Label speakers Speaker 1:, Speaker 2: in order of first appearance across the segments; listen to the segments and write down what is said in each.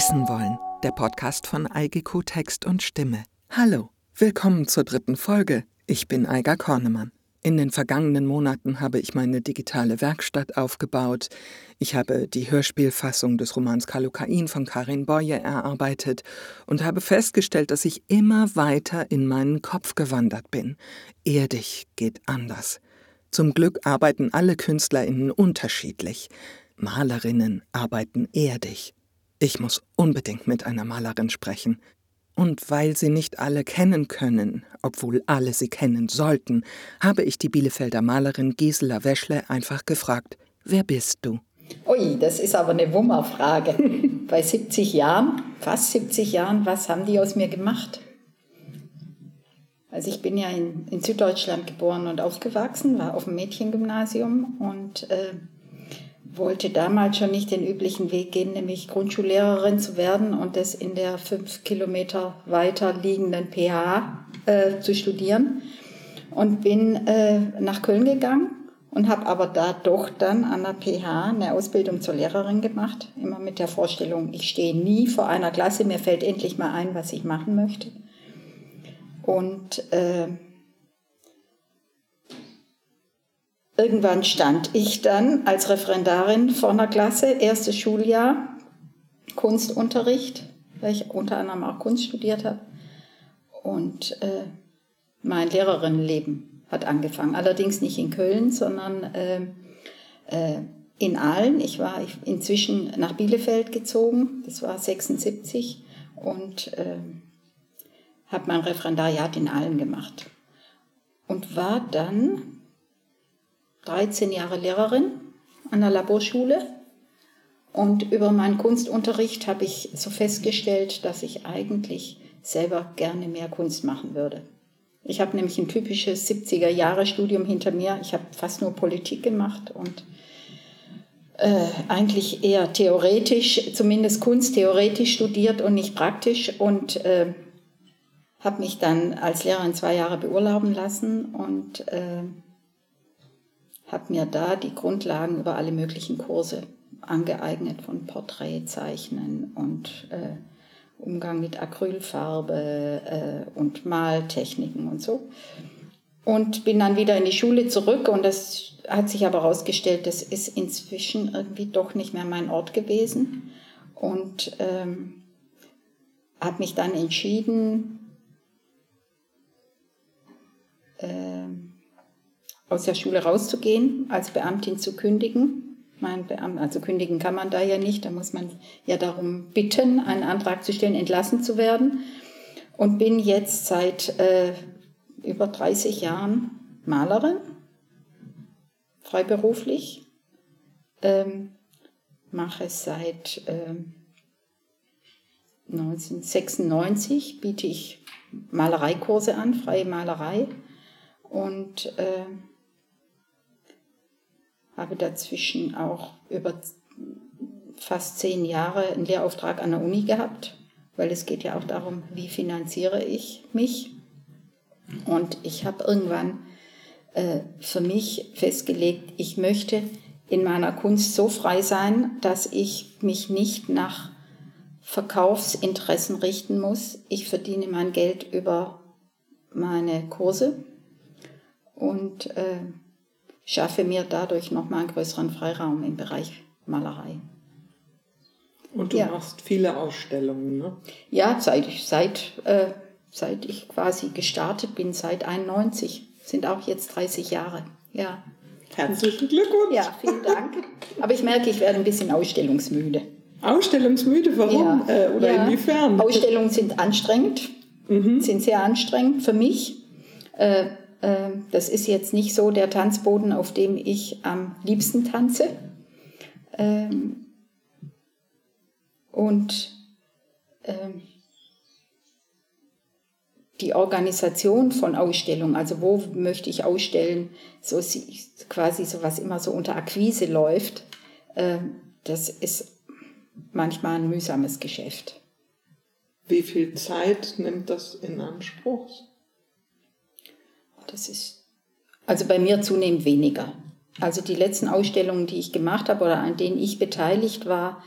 Speaker 1: Wissen wollen, der Podcast von Eigico Text und Stimme. Hallo, willkommen zur dritten Folge. Ich bin Eiger Kornemann. In den vergangenen Monaten habe ich meine digitale Werkstatt aufgebaut. Ich habe die Hörspielfassung des Romans Kalukain von Karin Boye erarbeitet und habe festgestellt, dass ich immer weiter in meinen Kopf gewandert bin. Erdig geht anders. Zum Glück arbeiten alle KünstlerInnen unterschiedlich. Malerinnen arbeiten erdig. Ich muss unbedingt mit einer Malerin sprechen. Und weil sie nicht alle kennen können, obwohl alle sie kennen sollten, habe ich die Bielefelder Malerin Gisela Weschle einfach gefragt, wer bist du?
Speaker 2: Ui, das ist aber eine Wummerfrage. Bei 70 Jahren, fast 70 Jahren, was haben die aus mir gemacht? Also ich bin ja in, in Süddeutschland geboren und aufgewachsen, war auf dem Mädchengymnasium und äh, wollte damals schon nicht den üblichen Weg gehen, nämlich Grundschullehrerin zu werden und das in der fünf Kilometer weiter liegenden PH äh, zu studieren. Und bin äh, nach Köln gegangen und habe aber da doch dann an der PH eine Ausbildung zur Lehrerin gemacht, immer mit der Vorstellung, ich stehe nie vor einer Klasse, mir fällt endlich mal ein, was ich machen möchte. Und äh, irgendwann stand ich dann als Referendarin vor einer Klasse, erstes Schuljahr, Kunstunterricht, weil ich unter anderem auch Kunst studiert habe. Und äh, mein Lehrerinnenleben hat angefangen. Allerdings nicht in Köln, sondern äh, äh, in Aalen. Ich war inzwischen nach Bielefeld gezogen, das war 76. Und äh, habe mein Referendariat in Aalen gemacht und war dann 13 Jahre Lehrerin an der Laborschule. Und über meinen Kunstunterricht habe ich so festgestellt, dass ich eigentlich selber gerne mehr Kunst machen würde. Ich habe nämlich ein typisches 70er-Jahre-Studium hinter mir. Ich habe fast nur Politik gemacht und äh, eigentlich eher theoretisch, zumindest kunsttheoretisch studiert und nicht praktisch. Und äh, habe mich dann als Lehrerin zwei Jahre beurlauben lassen und äh, habe mir da die Grundlagen über alle möglichen Kurse angeeignet von Porträtzeichnen und äh, Umgang mit Acrylfarbe äh, und Maltechniken und so. Und bin dann wieder in die Schule zurück und das hat sich aber herausgestellt, das ist inzwischen irgendwie doch nicht mehr mein Ort gewesen. Und ähm, habe mich dann entschieden, äh, aus der Schule rauszugehen, als Beamtin zu kündigen. Mein Beamt, also kündigen kann man da ja nicht, da muss man ja darum bitten, einen Antrag zu stellen, entlassen zu werden. Und bin jetzt seit äh, über 30 Jahren Malerin, freiberuflich. Ähm, mache seit ähm, 1996, biete ich Malereikurse an, freie Malerei und äh, habe dazwischen auch über fast zehn Jahre einen Lehrauftrag an der Uni gehabt, weil es geht ja auch darum, wie finanziere ich mich. Und ich habe irgendwann äh, für mich festgelegt, ich möchte in meiner Kunst so frei sein, dass ich mich nicht nach Verkaufsinteressen richten muss. Ich verdiene mein Geld über meine Kurse und äh, schaffe mir dadurch nochmal einen größeren Freiraum im Bereich Malerei.
Speaker 3: Und du ja. machst viele Ausstellungen, ne?
Speaker 2: Ja, seit ich, seit, äh, seit ich quasi gestartet bin, seit 91, sind auch jetzt 30 Jahre. Ja.
Speaker 3: Herzlichen Glückwunsch.
Speaker 2: Ja, vielen Dank. Aber ich merke, ich werde ein bisschen ausstellungsmüde.
Speaker 3: Ausstellungsmüde, warum? Ja. Äh, oder ja. inwiefern?
Speaker 2: Ausstellungen sind anstrengend, mhm. sind sehr anstrengend für mich. Äh, das ist jetzt nicht so der Tanzboden, auf dem ich am liebsten tanze. Ähm, und ähm, die Organisation von Ausstellungen, also wo möchte ich ausstellen, so quasi so was immer so unter Akquise läuft, das ist manchmal ein mühsames Geschäft.
Speaker 3: Wie viel Zeit nimmt das in Anspruch?
Speaker 2: Das ist also bei mir zunehmend weniger. Also die letzten Ausstellungen, die ich gemacht habe oder an denen ich beteiligt war,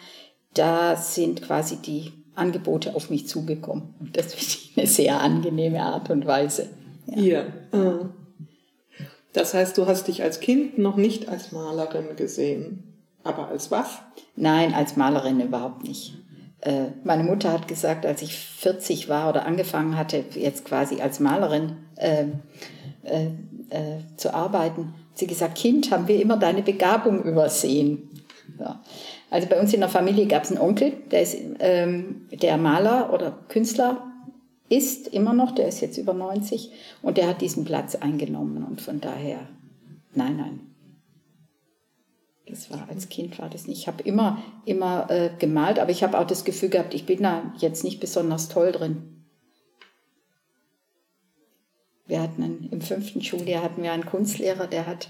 Speaker 2: da sind quasi die Angebote auf mich zugekommen. Und das finde ich eine sehr angenehme Art und Weise.
Speaker 3: Ja. ja. Das heißt, du hast dich als Kind noch nicht als Malerin gesehen. Aber als was?
Speaker 2: Nein, als Malerin überhaupt nicht. Äh, meine Mutter hat gesagt, als ich 40 war oder angefangen hatte, jetzt quasi als Malerin äh, äh, zu arbeiten, sie gesagt, Kind, haben wir immer deine Begabung übersehen. Ja. Also bei uns in der Familie gab es einen Onkel, der ist ähm, der Maler oder Künstler ist immer noch, der ist jetzt über 90 und der hat diesen Platz eingenommen und von daher, nein, nein. Das war als Kind war das nicht. Ich habe immer, immer äh, gemalt, aber ich habe auch das Gefühl gehabt, ich bin da jetzt nicht besonders toll drin. Wir hatten einen, im fünften Schuljahr hatten wir einen Kunstlehrer, der hat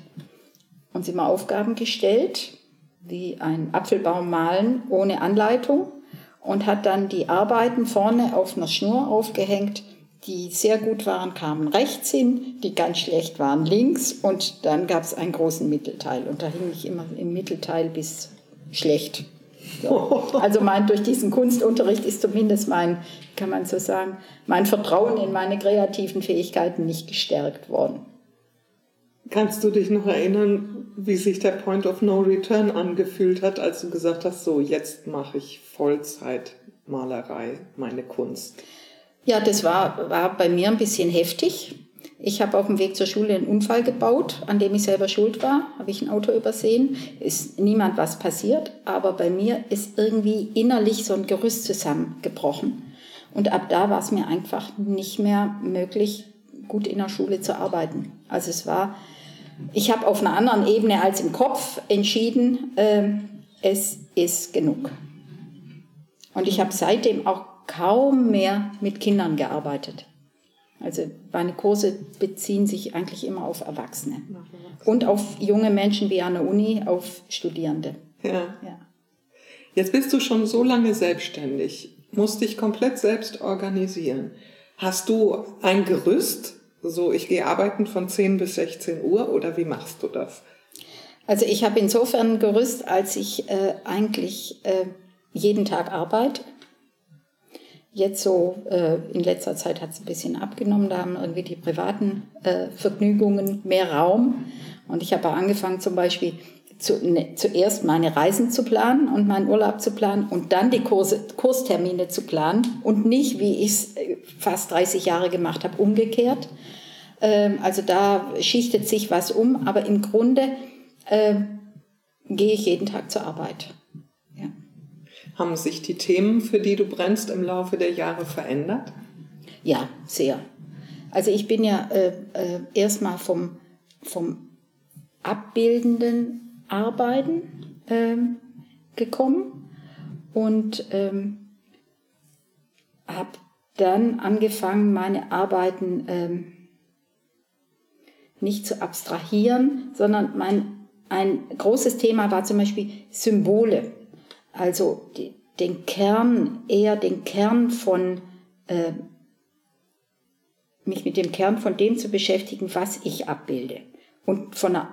Speaker 2: uns immer Aufgaben gestellt wie ein Apfelbaum malen ohne Anleitung und hat dann die Arbeiten vorne auf einer Schnur aufgehängt. Die sehr gut waren, kamen rechts hin, die ganz schlecht waren links und dann gab es einen großen Mittelteil und da hing ich immer im Mittelteil bis schlecht. So. Also mein, durch diesen Kunstunterricht ist zumindest mein, kann man so sagen, mein Vertrauen in meine kreativen Fähigkeiten nicht gestärkt worden.
Speaker 3: Kannst du dich noch erinnern, wie sich der Point of No Return angefühlt hat, als du gesagt hast, so jetzt mache ich Vollzeit Malerei, meine Kunst?
Speaker 2: Ja, das war, war bei mir ein bisschen heftig. Ich habe auf dem Weg zur Schule einen Unfall gebaut, an dem ich selber schuld war. Habe ich ein Auto übersehen. Ist niemand was passiert, aber bei mir ist irgendwie innerlich so ein Gerüst zusammengebrochen. Und ab da war es mir einfach nicht mehr möglich, gut in der Schule zu arbeiten. Also es war ich habe auf einer anderen Ebene als im Kopf entschieden, äh, es ist genug. Und ich habe seitdem auch kaum mehr mit Kindern gearbeitet. Also meine Kurse beziehen sich eigentlich immer auf Erwachsene und auf junge Menschen wie an der Uni, auf Studierende.
Speaker 3: Ja. ja. Jetzt bist du schon so lange selbstständig, musst dich komplett selbst organisieren. Hast du ein Gerüst, so, ich gehe arbeiten von 10 bis 16 Uhr oder wie machst du das?
Speaker 2: Also ich habe insofern ein Gerüst, als ich äh, eigentlich äh, jeden Tag arbeite. Jetzt so äh, in letzter Zeit hat es ein bisschen abgenommen, da haben irgendwie die privaten äh, Vergnügungen mehr Raum. Und ich habe angefangen zum Beispiel zu, ne, zuerst meine Reisen zu planen und meinen Urlaub zu planen und dann die Kurse, Kurstermine zu planen und nicht, wie ich es äh, fast 30 Jahre gemacht habe, umgekehrt. Ähm, also da schichtet sich was um, aber im Grunde äh, gehe ich jeden Tag zur Arbeit.
Speaker 3: Haben sich die Themen, für die du brennst, im Laufe der Jahre verändert?
Speaker 2: Ja, sehr. Also ich bin ja äh, äh, erstmal vom, vom abbildenden Arbeiten ähm, gekommen und ähm, habe dann angefangen, meine Arbeiten ähm, nicht zu abstrahieren, sondern mein, ein großes Thema war zum Beispiel Symbole. Also die, den Kern, eher den Kern von, äh, mich mit dem Kern von dem zu beschäftigen, was ich abbilde. Und von der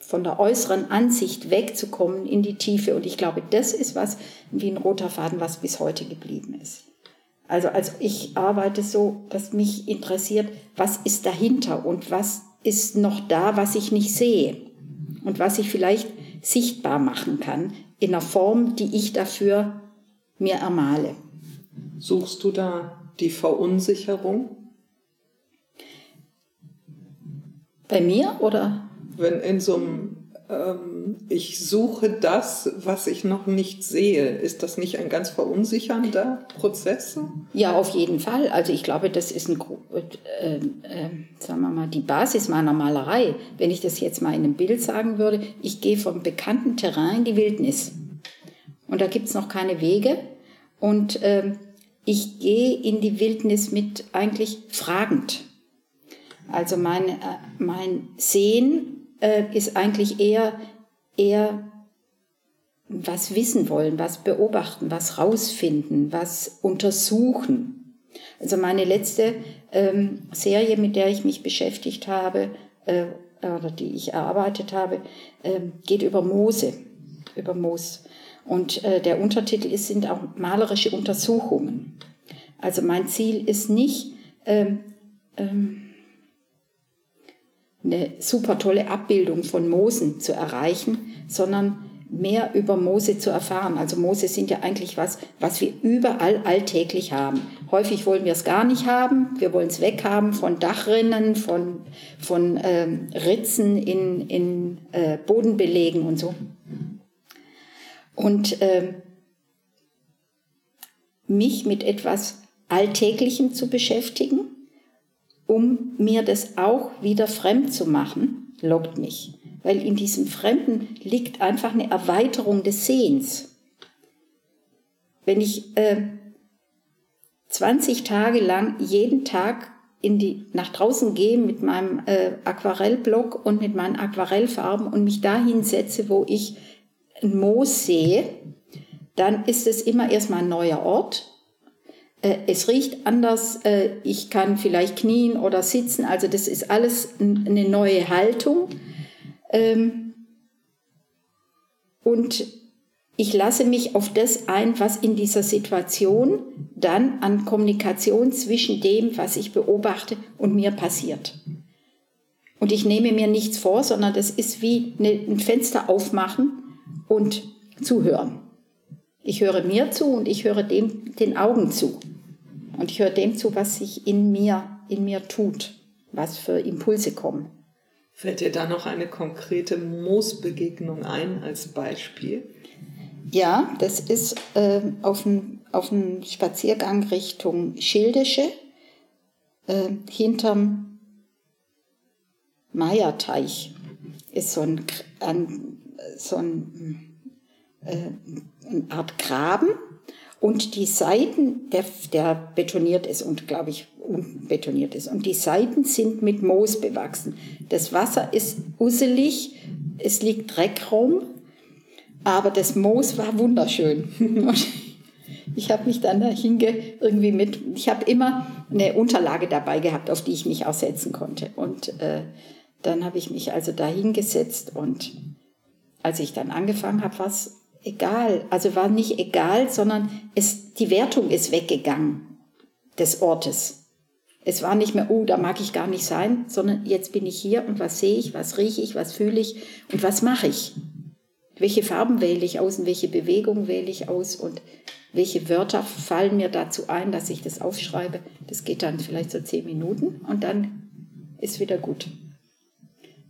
Speaker 2: von der äußeren Ansicht wegzukommen in die Tiefe. Und ich glaube, das ist was wie ein roter Faden, was bis heute geblieben ist. Also, also ich arbeite so, dass mich interessiert, was ist dahinter und was ist noch da, was ich nicht sehe und was ich vielleicht sichtbar machen kann in einer Form, die ich dafür mir ermale.
Speaker 3: Suchst du da die Verunsicherung?
Speaker 2: Bei mir oder?
Speaker 3: wenn in so einem ich suche das, was ich noch nicht sehe. Ist das nicht ein ganz verunsichernder Prozess?
Speaker 2: Ja, auf jeden Fall. Also ich glaube, das ist ein, äh, äh, sagen wir mal, die Basis meiner Malerei. Wenn ich das jetzt mal in einem Bild sagen würde, ich gehe vom bekannten Terrain in die Wildnis. Und da gibt es noch keine Wege. Und äh, ich gehe in die Wildnis mit eigentlich fragend. Also mein, äh, mein Sehen äh, ist eigentlich eher, eher was wissen wollen, was beobachten, was rausfinden, was untersuchen. Also meine letzte ähm, Serie, mit der ich mich beschäftigt habe, äh, oder die ich erarbeitet habe, äh, geht über Mose, über Moos. Und äh, der Untertitel ist, sind auch malerische Untersuchungen. Also mein Ziel ist nicht, ähm, ähm, eine super tolle Abbildung von Moosen zu erreichen, sondern mehr über Moose zu erfahren. Also Moose sind ja eigentlich was, was wir überall alltäglich haben. Häufig wollen wir es gar nicht haben. Wir wollen es weghaben von Dachrinnen, von, von ähm, Ritzen in, in äh, Bodenbelegen und so. Und äh, mich mit etwas Alltäglichem zu beschäftigen, um mir das auch wieder fremd zu machen, lockt mich weil in diesem Fremden liegt einfach eine Erweiterung des Sehens. Wenn ich äh, 20 Tage lang jeden Tag in die, nach draußen gehe mit meinem äh, Aquarellblock und mit meinen Aquarellfarben und mich dahin setze, wo ich ein Moos sehe, dann ist es immer erstmal ein neuer Ort. Äh, es riecht anders, äh, ich kann vielleicht knien oder sitzen, also das ist alles eine neue Haltung. Ähm, und ich lasse mich auf das ein, was in dieser Situation dann an Kommunikation zwischen dem, was ich beobachte und mir passiert. Und ich nehme mir nichts vor, sondern das ist wie ein Fenster aufmachen und zuhören. Ich höre mir zu und ich höre dem den Augen zu. Und ich höre dem zu, was sich in mir, in mir tut, was für Impulse kommen.
Speaker 3: Fällt dir da noch eine konkrete Moosbegegnung ein als Beispiel?
Speaker 2: Ja, das ist äh, auf einem auf Spaziergang Richtung Schildische, äh, hinterm Meierteich ist so, ein, ein so ein, äh, eine Art Graben und die Seiten, der, der betoniert ist und glaube ich unbetoniert ist. Und die Seiten sind mit Moos bewachsen. Das Wasser ist usselig, es liegt Dreck rum, aber das Moos war wunderschön. Und ich habe mich dann dahin irgendwie mit, ich habe immer eine Unterlage dabei gehabt, auf die ich mich auch setzen konnte. Und äh, dann habe ich mich also dahin gesetzt und als ich dann angefangen habe, war es egal. Also war nicht egal, sondern es, die Wertung ist weggegangen des Ortes. Es war nicht mehr, oh, da mag ich gar nicht sein, sondern jetzt bin ich hier und was sehe ich, was rieche ich, was fühle ich und was mache ich? Welche Farben wähle ich aus und welche Bewegung wähle ich aus und welche Wörter fallen mir dazu ein, dass ich das aufschreibe? Das geht dann vielleicht so zehn Minuten und dann ist wieder gut.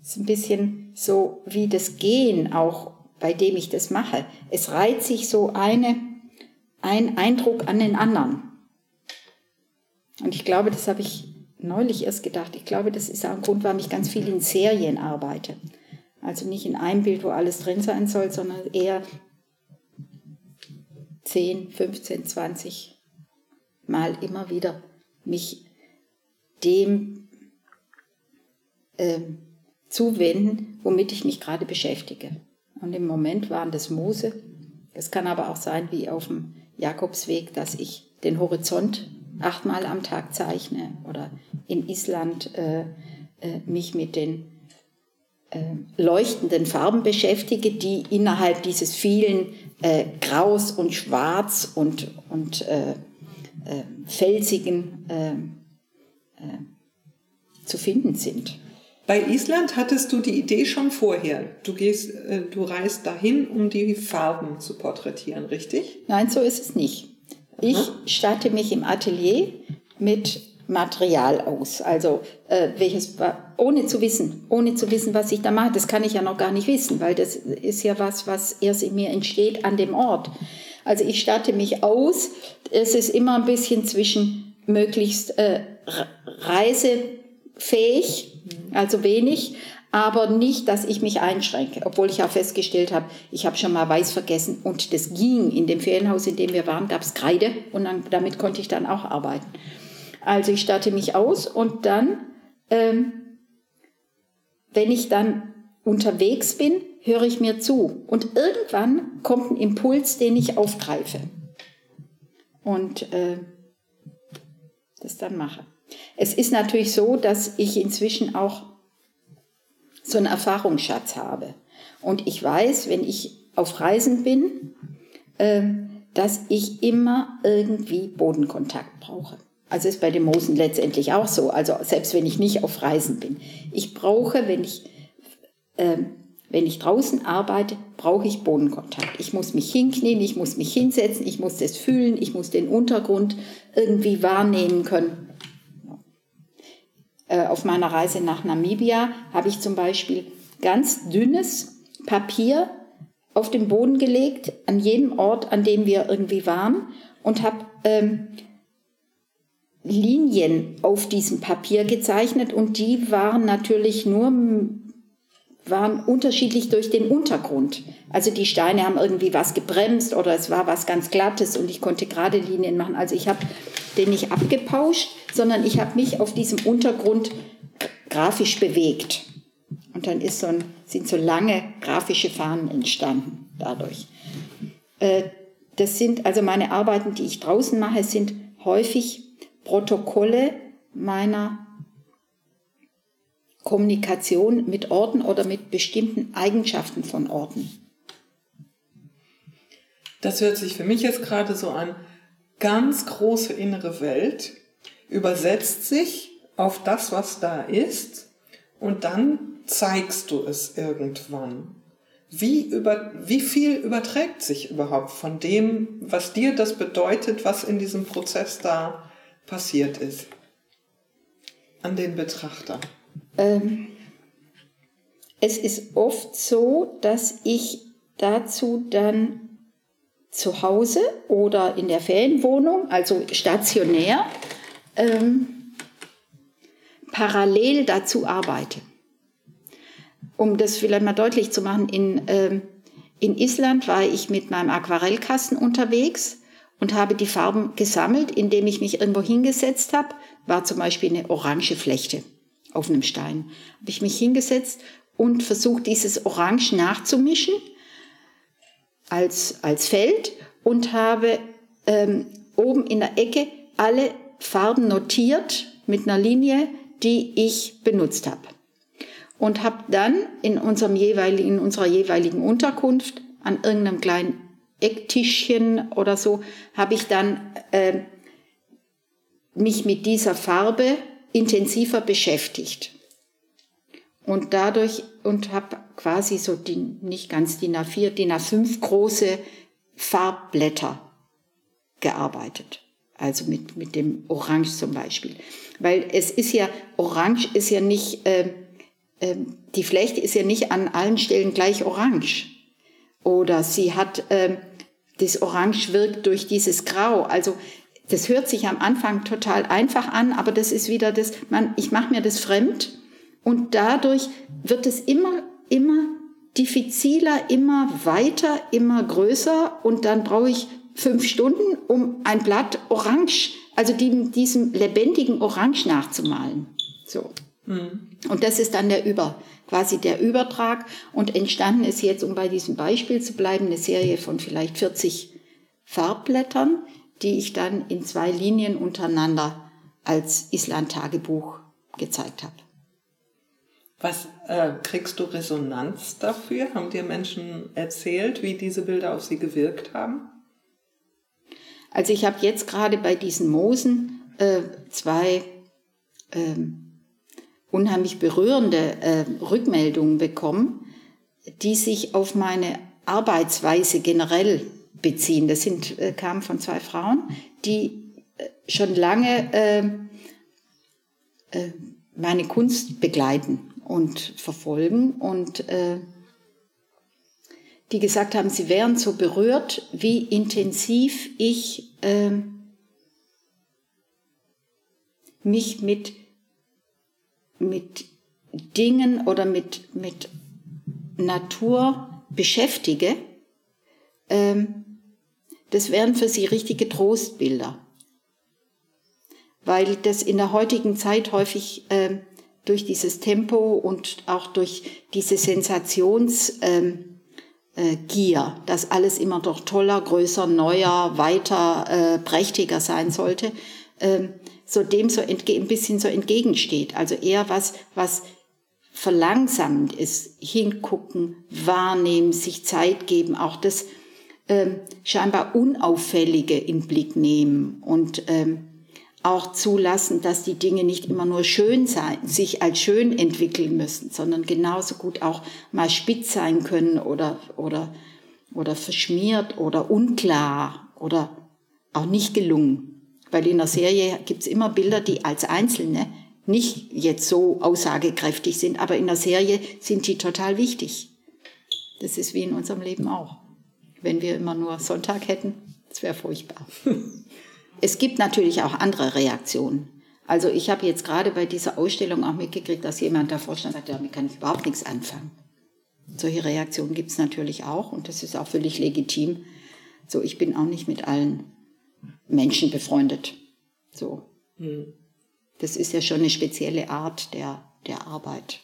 Speaker 2: Es ist ein bisschen so wie das Gehen auch bei dem ich das mache. Es reiht sich so eine, ein Eindruck an den anderen. Und ich glaube, das habe ich neulich erst gedacht. Ich glaube, das ist auch ein Grund, warum ich ganz viel in Serien arbeite. Also nicht in einem Bild, wo alles drin sein soll, sondern eher 10, 15, 20 Mal immer wieder mich dem äh, zuwenden, womit ich mich gerade beschäftige. Und im Moment waren das Moose. Es kann aber auch sein, wie auf dem Jakobsweg, dass ich den Horizont achtmal am Tag zeichne oder in Island äh, äh, mich mit den äh, leuchtenden Farben beschäftige, die innerhalb dieses vielen äh, Graus und Schwarz und, und äh, äh, felsigen zu finden sind.
Speaker 3: Bei Island hattest du die Idee schon vorher. Du gehst, äh, du reist dahin, um die Farben zu porträtieren, richtig?
Speaker 2: Nein, so ist es nicht. Ich starte mich im Atelier mit Material aus. Also äh, welches ohne zu wissen, ohne zu wissen, was ich da mache, das kann ich ja noch gar nicht wissen, weil das ist ja was, was erst in mir entsteht an dem Ort. Also ich starte mich aus. Es ist immer ein bisschen zwischen möglichst äh, reisefähig also wenig, aber nicht, dass ich mich einschränke, obwohl ich auch festgestellt habe, ich habe schon mal Weiß vergessen und das ging. In dem Ferienhaus, in dem wir waren, gab es Kreide und dann, damit konnte ich dann auch arbeiten. Also ich starte mich aus und dann, ähm, wenn ich dann unterwegs bin, höre ich mir zu und irgendwann kommt ein Impuls, den ich aufgreife und äh, das dann mache. Es ist natürlich so, dass ich inzwischen auch so einen Erfahrungsschatz habe. Und ich weiß, wenn ich auf Reisen bin, ähm, dass ich immer irgendwie Bodenkontakt brauche. Also ist bei den Moosen letztendlich auch so. Also selbst wenn ich nicht auf Reisen bin. Ich brauche, wenn ich, äh, wenn ich draußen arbeite, brauche ich Bodenkontakt. Ich muss mich hinknien, ich muss mich hinsetzen, ich muss das fühlen, ich muss den Untergrund irgendwie wahrnehmen können. Äh, auf meiner Reise nach Namibia habe ich zum Beispiel ganz dünnes Papier auf den Boden gelegt, an jedem Ort, an dem wir irgendwie waren, und habe ähm, Linien auf diesem Papier gezeichnet und die waren natürlich nur waren unterschiedlich durch den Untergrund. Also die Steine haben irgendwie was gebremst oder es war was ganz Glattes und ich konnte gerade Linien machen. Also ich habe den nicht abgepauscht, sondern ich habe mich auf diesem Untergrund grafisch bewegt. Und dann ist so ein, sind so lange grafische Fahnen entstanden dadurch. Äh, das sind also meine Arbeiten, die ich draußen mache, sind häufig Protokolle meiner Kommunikation mit Orten oder mit bestimmten Eigenschaften von Orten.
Speaker 3: Das hört sich für mich jetzt gerade so an, ganz große innere Welt übersetzt sich auf das, was da ist und dann zeigst du es irgendwann. Wie, über, wie viel überträgt sich überhaupt von dem, was dir das bedeutet, was in diesem Prozess da passiert ist an den Betrachter? Ähm,
Speaker 2: es ist oft so, dass ich dazu dann zu Hause oder in der Ferienwohnung, also stationär, ähm, parallel dazu arbeite. Um das vielleicht mal deutlich zu machen, in, ähm, in Island war ich mit meinem Aquarellkasten unterwegs und habe die Farben gesammelt, indem ich mich irgendwo hingesetzt habe. War zum Beispiel eine orange Flechte auf einem Stein. Habe ich mich hingesetzt und versucht, dieses Orange nachzumischen als, als Feld und habe ähm, oben in der Ecke alle Farben notiert mit einer Linie, die ich benutzt habe. Und habe dann in, unserem jeweiligen, in unserer jeweiligen Unterkunft an irgendeinem kleinen Ecktischchen oder so, habe ich dann äh, mich mit dieser Farbe intensiver beschäftigt. Und dadurch, und habe quasi so die, nicht ganz DIN A4, DIN A5 große Farbblätter gearbeitet. Also mit, mit dem Orange zum Beispiel. Weil es ist ja, Orange ist ja nicht, äh, äh, die Flechte ist ja nicht an allen Stellen gleich orange. Oder sie hat äh, das Orange wirkt durch dieses Grau. Also das hört sich am Anfang total einfach an, aber das ist wieder das, man, ich mache mir das fremd und dadurch wird es immer, immer diffiziler, immer weiter, immer größer und dann brauche ich fünf Stunden, um ein Blatt Orange, also die, diesem lebendigen Orange nachzumalen. So. Mhm. Und das ist dann der Über, quasi der Übertrag. Und entstanden ist jetzt, um bei diesem Beispiel zu bleiben, eine Serie von vielleicht 40 Farbblättern, die ich dann in zwei Linien untereinander als Island-Tagebuch gezeigt habe.
Speaker 3: Was äh, kriegst du Resonanz dafür? Haben dir Menschen erzählt, wie diese Bilder auf sie gewirkt haben?
Speaker 2: Also ich habe jetzt gerade bei diesen Moosen äh, zwei ähm, unheimlich berührende äh, Rückmeldungen bekommen, die sich auf meine Arbeitsweise generell beziehen. Das sind, äh, kamen von zwei Frauen, die äh, schon lange äh, äh, meine Kunst begleiten und verfolgen und äh, die gesagt haben, sie wären so berührt, wie intensiv ich äh, mich mit mit Dingen oder mit, mit Natur beschäftige, ähm, das wären für sie richtige Trostbilder. Weil das in der heutigen Zeit häufig ähm, durch dieses Tempo und auch durch diese Sensationsgier, ähm, äh, dass alles immer doch toller, größer, neuer, weiter, äh, prächtiger sein sollte, ähm, so dem so ein bisschen so entgegensteht. Also eher was, was verlangsamend ist. Hingucken, wahrnehmen, sich Zeit geben, auch das, ähm, scheinbar Unauffällige in Blick nehmen und ähm, auch zulassen, dass die Dinge nicht immer nur schön sein, sich als schön entwickeln müssen, sondern genauso gut auch mal spitz sein können oder, oder, oder verschmiert oder unklar oder auch nicht gelungen. Weil in der Serie gibt's immer Bilder, die als Einzelne nicht jetzt so aussagekräftig sind, aber in der Serie sind die total wichtig. Das ist wie in unserem Leben auch. Wenn wir immer nur Sonntag hätten, das wäre furchtbar. es gibt natürlich auch andere Reaktionen. Also ich habe jetzt gerade bei dieser Ausstellung auch mitgekriegt, dass jemand davor stand und sagte, damit kann ich überhaupt nichts anfangen. Solche Reaktionen gibt es natürlich auch und das ist auch völlig legitim. So, ich bin auch nicht mit allen Menschen befreundet. So. Hm. Das ist ja schon eine spezielle Art der, der Arbeit.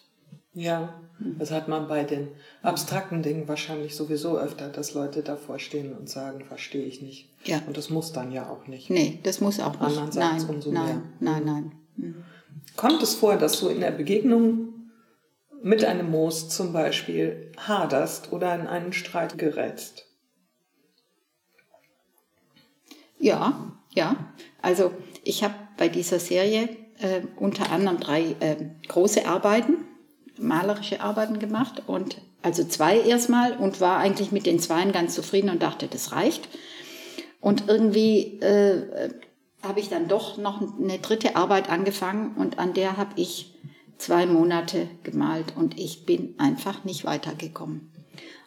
Speaker 3: Ja, das hat man bei den abstrakten Dingen wahrscheinlich sowieso öfter, dass Leute davor stehen und sagen, verstehe ich nicht. Ja. Und das muss dann ja auch nicht.
Speaker 2: Nee, das muss auch nicht.
Speaker 3: Andererseits
Speaker 2: nein,
Speaker 3: umso
Speaker 2: nein,
Speaker 3: mehr.
Speaker 2: nein, nein. Mhm.
Speaker 3: Kommt es vor, dass du in der Begegnung mit einem Moos zum Beispiel haderst oder in einen Streit gerätst?
Speaker 2: Ja, ja. Also ich habe bei dieser Serie äh, unter anderem drei äh, große Arbeiten malerische Arbeiten gemacht und also zwei erstmal und war eigentlich mit den zweien ganz zufrieden und dachte, das reicht. Und irgendwie äh, habe ich dann doch noch eine dritte Arbeit angefangen und an der habe ich zwei Monate gemalt und ich bin einfach nicht weitergekommen.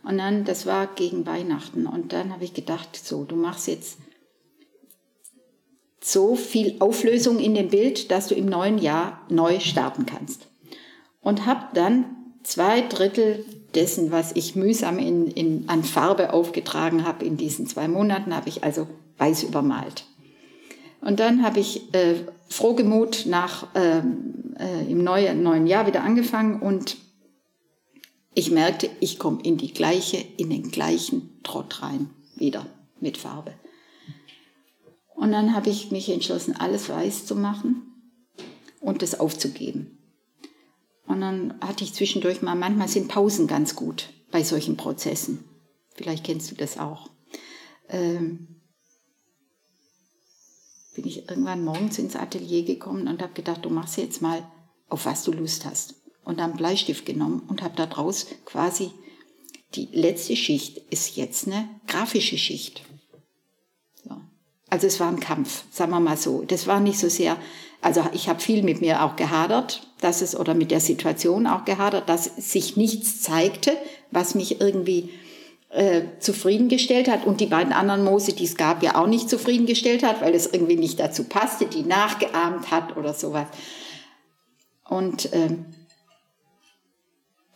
Speaker 2: Und dann, das war gegen Weihnachten und dann habe ich gedacht, so, du machst jetzt so viel Auflösung in dem Bild, dass du im neuen Jahr neu starten kannst und habe dann zwei Drittel dessen, was ich mühsam in, in, an Farbe aufgetragen habe in diesen zwei Monaten, habe ich also weiß übermalt. Und dann habe ich äh, frohgemut nach ähm, äh, im neuen, neuen Jahr wieder angefangen und ich merkte, ich komme in die gleiche, in den gleichen Trott rein, wieder mit Farbe. Und dann habe ich mich entschlossen, alles weiß zu machen und das aufzugeben. Und dann hatte ich zwischendurch mal, manchmal sind Pausen ganz gut bei solchen Prozessen. Vielleicht kennst du das auch. Ähm, bin ich irgendwann morgens ins Atelier gekommen und habe gedacht, du machst jetzt mal, auf was du Lust hast. Und dann Bleistift genommen und habe da draus quasi die letzte Schicht ist jetzt eine grafische Schicht. So. Also es war ein Kampf, sagen wir mal so. Das war nicht so sehr, also ich habe viel mit mir auch gehadert, dass es oder mit der Situation auch gehadert, dass sich nichts zeigte, was mich irgendwie äh, zufriedengestellt hat und die beiden anderen Mose, die es gab, ja auch nicht zufriedengestellt hat, weil es irgendwie nicht dazu passte, die nachgeahmt hat oder sowas. Und ähm,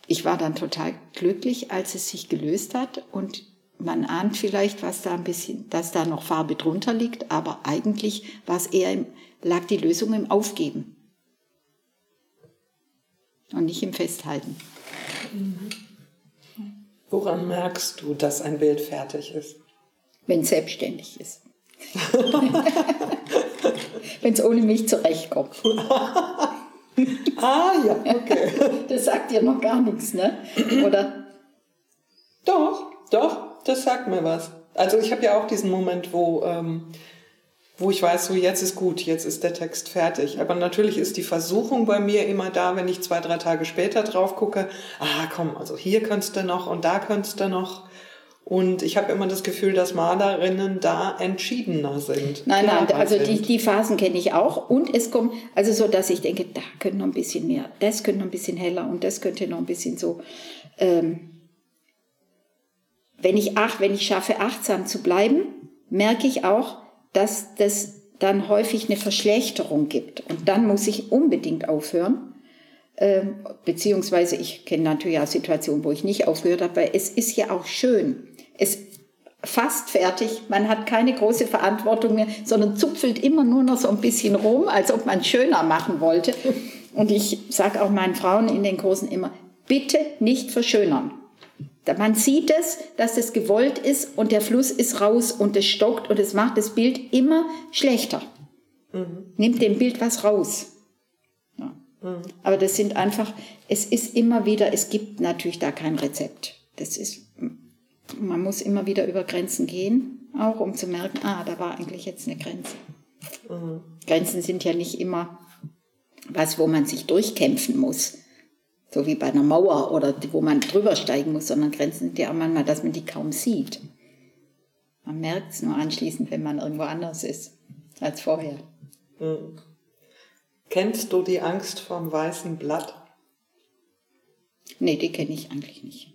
Speaker 2: ich war dann total glücklich, als es sich gelöst hat und man ahnt vielleicht, was da ein bisschen, dass da noch Farbe drunter liegt, aber eigentlich war es eher im, lag die Lösung im Aufgeben und nicht im Festhalten.
Speaker 3: Woran merkst du, dass ein Bild fertig ist?
Speaker 2: Wenn es selbstständig ist. Wenn es ohne mich zurechtkommt.
Speaker 3: ah ja, okay.
Speaker 2: Das sagt dir noch gar nichts, ne? Oder?
Speaker 3: Doch, doch, das sagt mir was. Also ich habe ja auch diesen Moment, wo ähm, wo ich weiß, so jetzt ist gut, jetzt ist der Text fertig. Aber natürlich ist die Versuchung bei mir immer da, wenn ich zwei, drei Tage später drauf gucke, ah komm, also hier könntest du noch und da könntest du noch. Und ich habe immer das Gefühl, dass Malerinnen da entschiedener sind.
Speaker 2: Nein, nein, also die, die Phasen kenne ich auch. Und es kommt, also so, dass ich denke, da könnte noch ein bisschen mehr, das könnte noch ein bisschen heller und das könnte noch ein bisschen so. Ähm, wenn ich ach, wenn ich schaffe, achtsam zu bleiben, merke ich auch, dass das dann häufig eine Verschlechterung gibt. Und dann muss ich unbedingt aufhören. Ähm, beziehungsweise ich kenne natürlich auch Situationen, wo ich nicht aufgehört habe, weil es ist ja auch schön. Es fast fertig, man hat keine große Verantwortung mehr, sondern zupfelt immer nur noch so ein bisschen rum, als ob man schöner machen wollte. Und ich sage auch meinen Frauen in den Kursen immer, bitte nicht verschönern. Man sieht es, dass es gewollt ist und der Fluss ist raus und es stockt und es macht das Bild immer schlechter. Mhm. Nimmt dem Bild was raus. Ja. Mhm. Aber das sind einfach, es ist immer wieder, es gibt natürlich da kein Rezept. Das ist, Man muss immer wieder über Grenzen gehen, auch um zu merken, ah, da war eigentlich jetzt eine Grenze. Mhm. Grenzen sind ja nicht immer was, wo man sich durchkämpfen muss, so wie bei einer Mauer oder wo man drüber steigen muss, sondern Grenzen sind ja auch manchmal, dass man die kaum sieht. Man merkt es nur anschließend, wenn man irgendwo anders ist als vorher. Mhm.
Speaker 3: Kennst du die Angst vorm weißen Blatt?
Speaker 2: Nee, die kenne ich eigentlich nicht.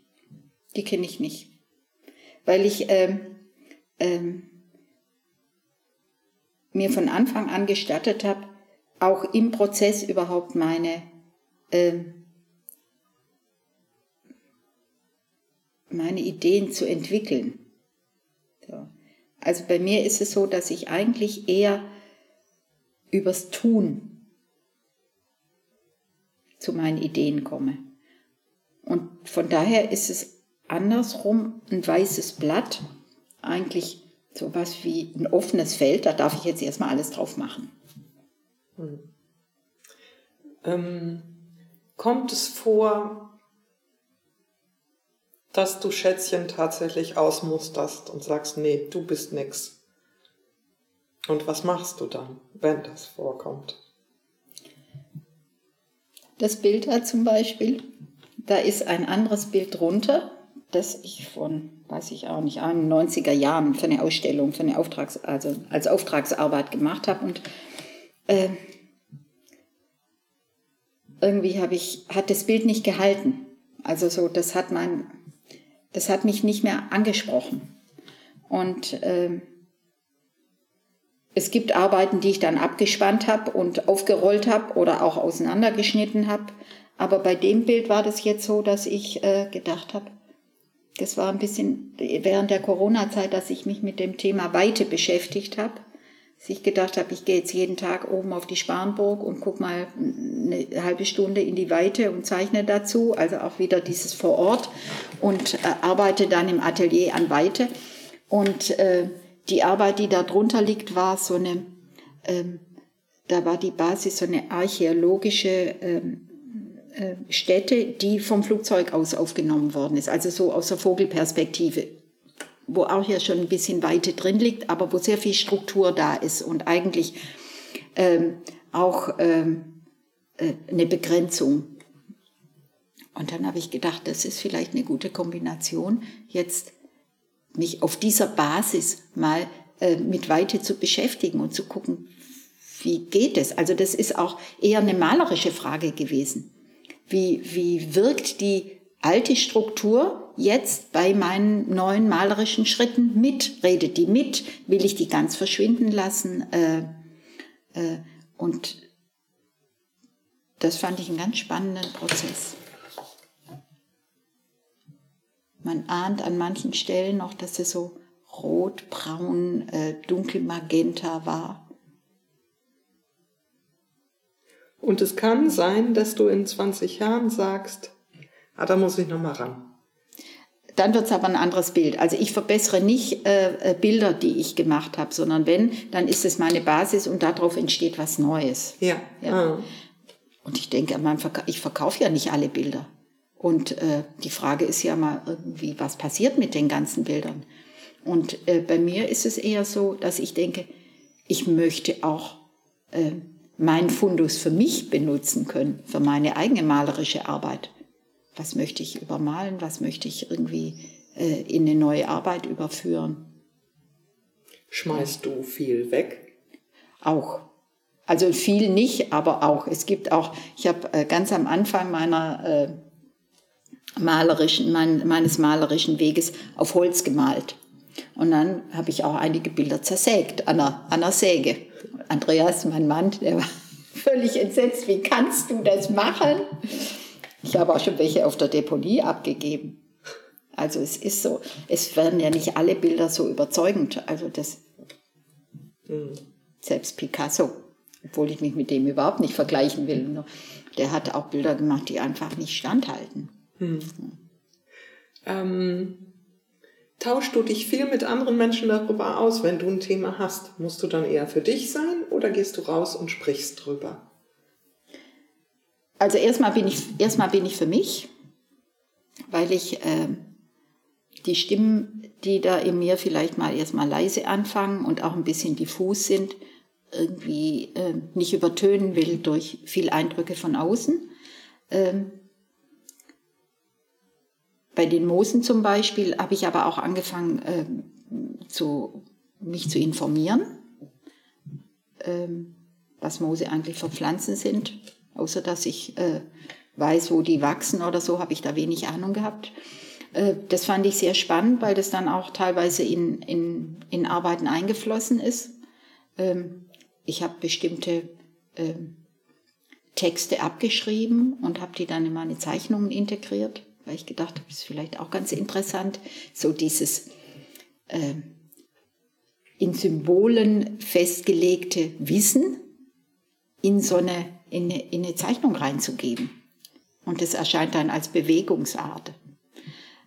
Speaker 2: Die kenne ich nicht. Weil ich ähm, ähm, mir von Anfang an gestattet habe, auch im Prozess überhaupt meine ähm, meine Ideen zu entwickeln. So. Also bei mir ist es so, dass ich eigentlich eher übers Tun zu meinen Ideen komme. Und von daher ist es andersrum ein weißes Blatt eigentlich so was wie ein offenes Feld, da darf ich jetzt erstmal alles drauf machen. Hm.
Speaker 3: Ähm, kommt es vor, dass du Schätzchen tatsächlich ausmusterst und sagst, nee, du bist nix? Und was machst du dann, wenn das vorkommt?
Speaker 2: Das Bild da zum Beispiel, da ist ein anderes Bild drunter, das ich von, weiß ich auch nicht, 91er Jahren für eine Ausstellung, für eine Auftrags-, also als Auftragsarbeit gemacht habe und äh, irgendwie habe ich, hat das Bild nicht gehalten. Also so, das hat mein, das hat mich nicht mehr angesprochen. Und äh, es gibt Arbeiten, die ich dann abgespannt habe und aufgerollt habe oder auch auseinandergeschnitten habe. Aber bei dem Bild war das jetzt so, dass ich äh, gedacht habe, das war ein bisschen während der Corona-Zeit, dass ich mich mit dem Thema Weite beschäftigt habe. Dass ich gedacht habe, ich gehe jetzt jeden Tag oben auf die Sparnburg und gucke mal eine halbe Stunde in die Weite und zeichne dazu, also auch wieder dieses vor Ort und äh, arbeite dann im Atelier an Weite. Und äh, die Arbeit, die da drunter liegt, war so eine, ähm, da war die Basis so eine archäologische ähm, äh, Stätte, die vom Flugzeug aus aufgenommen worden ist, also so aus der Vogelperspektive, wo auch hier schon ein bisschen Weite drin liegt, aber wo sehr viel Struktur da ist und eigentlich ähm, auch ähm, äh, eine Begrenzung. Und dann habe ich gedacht, das ist vielleicht eine gute Kombination, jetzt mich auf dieser Basis mal äh, mit Weite zu beschäftigen und zu gucken, wie geht es? Also das ist auch eher eine malerische Frage gewesen. Wie, wie wirkt die alte Struktur jetzt bei meinen neuen malerischen Schritten mit? Redet die mit? Will ich die ganz verschwinden lassen? Äh, äh, und das fand ich einen ganz spannenden Prozess. Man ahnt an manchen Stellen noch, dass es so rot, braun, äh, dunkelmagenta war.
Speaker 3: Und es kann sein, dass du in 20 Jahren sagst, ah, da muss ich nochmal ran.
Speaker 2: Dann wird es aber ein anderes Bild. Also ich verbessere nicht äh, äh, Bilder, die ich gemacht habe, sondern wenn, dann ist es meine Basis und darauf entsteht was Neues.
Speaker 3: Ja. ja. Ah.
Speaker 2: Und ich denke, ich verkaufe ja nicht alle Bilder. Und äh, die Frage ist ja mal irgendwie, was passiert mit den ganzen Bildern? Und äh, bei mir ist es eher so, dass ich denke, ich möchte auch äh, meinen Fundus für mich benutzen können, für meine eigene malerische Arbeit. Was möchte ich übermalen? Was möchte ich irgendwie äh, in eine neue Arbeit überführen?
Speaker 3: Schmeißt du viel weg?
Speaker 2: Auch. Also viel nicht, aber auch. Es gibt auch, ich habe äh, ganz am Anfang meiner äh, malerischen, mein, meines malerischen Weges auf Holz gemalt. Und dann habe ich auch einige Bilder zersägt an einer, an einer Säge. Andreas, mein Mann, der war völlig entsetzt. Wie kannst du das machen? Ich habe auch schon welche auf der Deponie abgegeben. Also es ist so, es werden ja nicht alle Bilder so überzeugend. Also das, mhm. selbst Picasso, obwohl ich mich mit dem überhaupt nicht vergleichen will, der hat auch Bilder gemacht, die einfach nicht standhalten. Hm.
Speaker 3: Ähm, tauschst du dich viel mit anderen Menschen darüber aus, wenn du ein Thema hast? Musst du dann eher für dich sein oder gehst du raus und sprichst drüber?
Speaker 2: Also erstmal bin ich, erstmal bin ich für mich, weil ich äh, die Stimmen, die da in mir vielleicht mal erstmal leise anfangen und auch ein bisschen diffus sind, irgendwie äh, nicht übertönen will durch viel Eindrücke von außen. Ähm, bei den Moosen zum Beispiel habe ich aber auch angefangen, ähm, zu, mich zu informieren, ähm, was Moose eigentlich für Pflanzen sind. Außer dass ich äh, weiß, wo die wachsen oder so, habe ich da wenig Ahnung gehabt. Äh, das fand ich sehr spannend, weil das dann auch teilweise in, in, in Arbeiten eingeflossen ist. Ähm, ich habe bestimmte ähm, Texte abgeschrieben und habe die dann in meine Zeichnungen integriert, weil ich gedacht habe, das ist vielleicht auch ganz interessant, so dieses äh, in Symbolen festgelegte Wissen in so eine, in eine, in eine Zeichnung reinzugeben. Und das erscheint dann als Bewegungsart.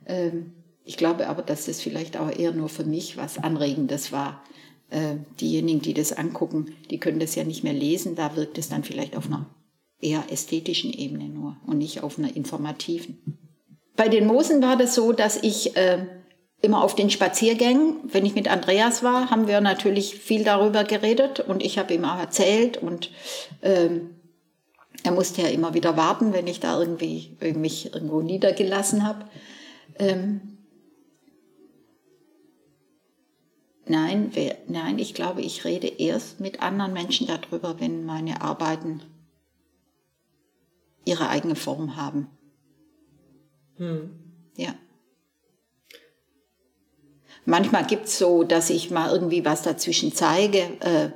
Speaker 2: Ähm, ich glaube aber, dass das vielleicht auch eher nur für mich was Anregendes war. Äh, diejenigen, die das angucken, die können das ja nicht mehr lesen. Da wirkt es dann vielleicht auf einer eher ästhetischen Ebene nur und nicht auf einer informativen. Bei den Moosen war das so, dass ich äh, immer auf den Spaziergängen, wenn ich mit Andreas war, haben wir natürlich viel darüber geredet und ich habe ihm auch erzählt und ähm, er musste ja immer wieder warten, wenn ich da irgendwie mich irgendwo niedergelassen habe. Ähm, nein, wer, nein, ich glaube, ich rede erst mit anderen Menschen darüber, wenn meine Arbeiten ihre eigene Form haben. Hm. Ja. Manchmal gibt es so, dass ich mal irgendwie was dazwischen zeige, äh,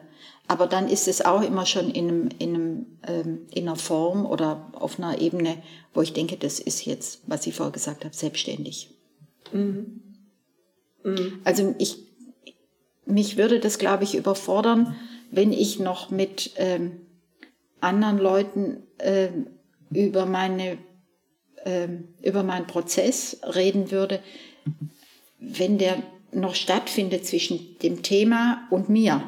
Speaker 2: aber dann ist es auch immer schon in, einem, in, einem, ähm, in einer Form oder auf einer Ebene, wo ich denke, das ist jetzt, was ich vorher gesagt habe, selbstständig. Mhm. Mhm. Also ich, mich würde das, glaube ich, überfordern, wenn ich noch mit ähm, anderen Leuten ähm, über meine ähm, über meinen Prozess reden würde, wenn der noch stattfindet zwischen dem Thema und mir